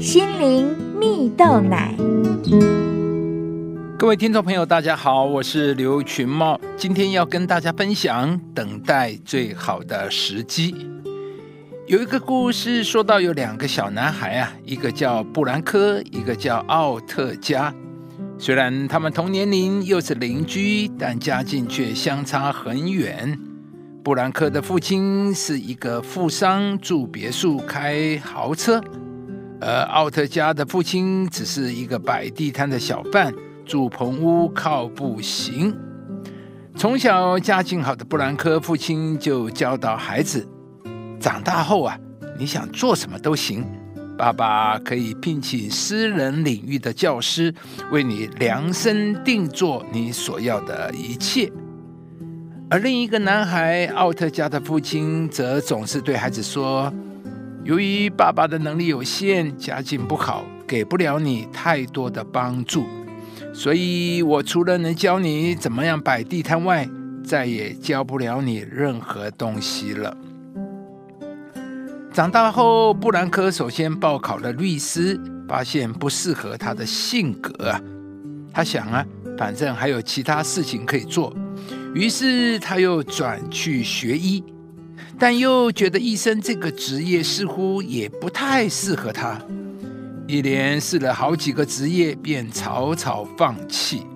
心灵蜜豆奶。各位听众朋友，大家好，我是刘群茂，今天要跟大家分享等待最好的时机。有一个故事说到，有两个小男孩啊，一个叫布兰科，一个叫奥特加。虽然他们同年龄，又是邻居，但家境却相差很远。布兰科的父亲是一个富商，住别墅，开豪车；而奥特加的父亲只是一个摆地摊的小贩。住棚屋靠步行。从小家境好的布兰科父亲就教导孩子：长大后啊，你想做什么都行，爸爸可以聘请私人领域的教师为你量身定做你所要的一切。而另一个男孩奥特加的父亲则总是对孩子说：由于爸爸的能力有限，家境不好，给不了你太多的帮助。所以，我除了能教你怎么样摆地摊外，再也教不了你任何东西了。长大后，布兰科首先报考了律师，发现不适合他的性格啊。他想啊，反正还有其他事情可以做，于是他又转去学医，但又觉得医生这个职业似乎也不太适合他。一连试了好几个职业，便草草放弃，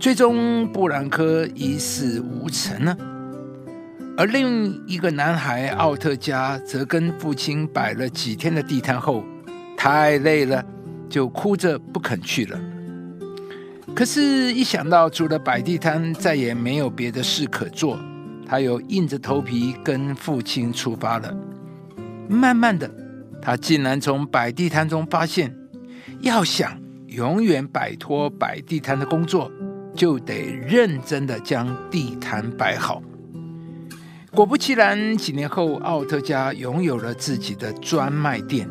最终布兰科一事无成呢。而另一个男孩奥特加则跟父亲摆了几天的地摊后，太累了，就哭着不肯去了。可是，一想到除了摆地摊再也没有别的事可做，他又硬着头皮跟父亲出发了。慢慢的。他竟然从摆地摊中发现，要想永远摆脱摆地摊的工作，就得认真的将地摊摆好。果不其然，几年后，奥特加拥有了自己的专卖店。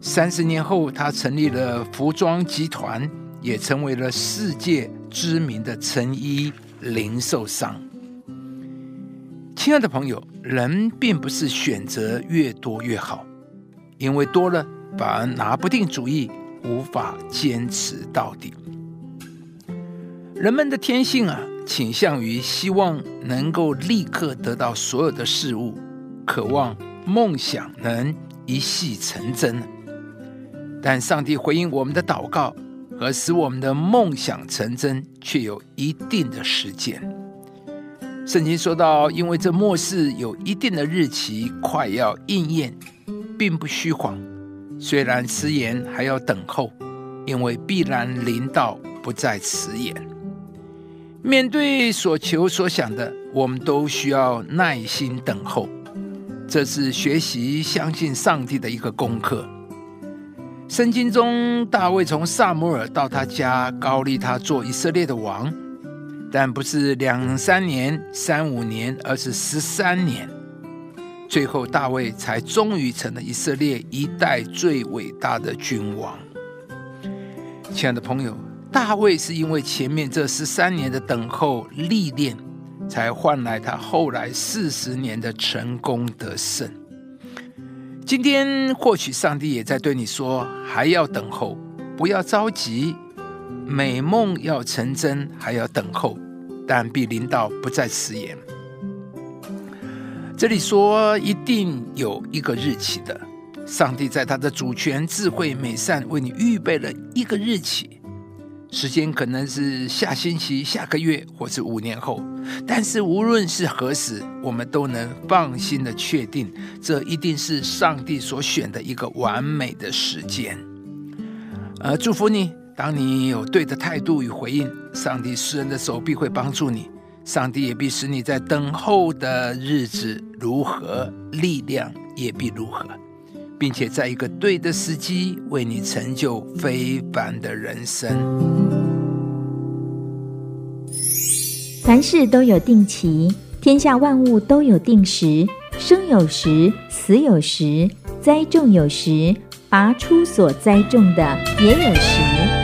三十年后，他成立了服装集团，也成为了世界知名的成衣零售商。亲爱的朋友，人并不是选择越多越好。因为多了，反而拿不定主意，无法坚持到底。人们的天性啊，倾向于希望能够立刻得到所有的事物，渴望梦想能一系成真。但上帝回应我们的祷告和使我们的梦想成真，却有一定的时间。圣经说到，因为这末世有一定的日期，快要应验。并不虚谎，虽然迟延，还要等候，因为必然临到，不再迟延。面对所求所想的，我们都需要耐心等候，这是学习相信上帝的一个功课。圣经中，大卫从萨摩尔到他家，高立他做以色列的王，但不是两三年、三五年，而是十三年。最后，大卫才终于成了以色列一代最伟大的君王。亲爱的朋友，大卫是因为前面这十三年的等候历练，才换来他后来四十年的成功得胜。今天，或许上帝也在对你说：还要等候，不要着急。美梦要成真，还要等候，但必临到，不再迟延。这里说一定有一个日期的，上帝在他的主权、智慧、美善为你预备了一个日期，时间可能是下星期、下个月，或是五年后。但是无论是何时，我们都能放心的确定，这一定是上帝所选的一个完美的时间。呃，祝福你，当你有对的态度与回应，上帝施恩的手臂会帮助你。上帝也必使你在等候的日子如何，力量也必如何，并且在一个对的时机为你成就非凡的人生。凡事都有定期，天下万物都有定时，生有时，死有时，栽种有时，拔出所栽种的也有时。